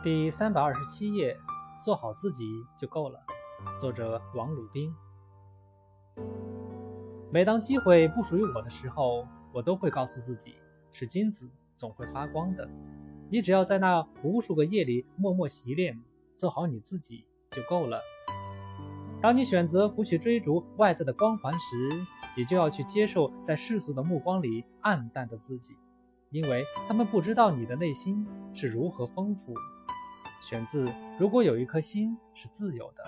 第三百二十七页，做好自己就够了。作者王鲁斌。每当机会不属于我的时候，我都会告诉自己，是金子总会发光的。你只要在那无数个夜里默默习练，做好你自己就够了。当你选择不去追逐外在的光环时，你就要去接受在世俗的目光里暗淡的自己，因为他们不知道你的内心是如何丰富。选自《如果有一颗心是自由的》。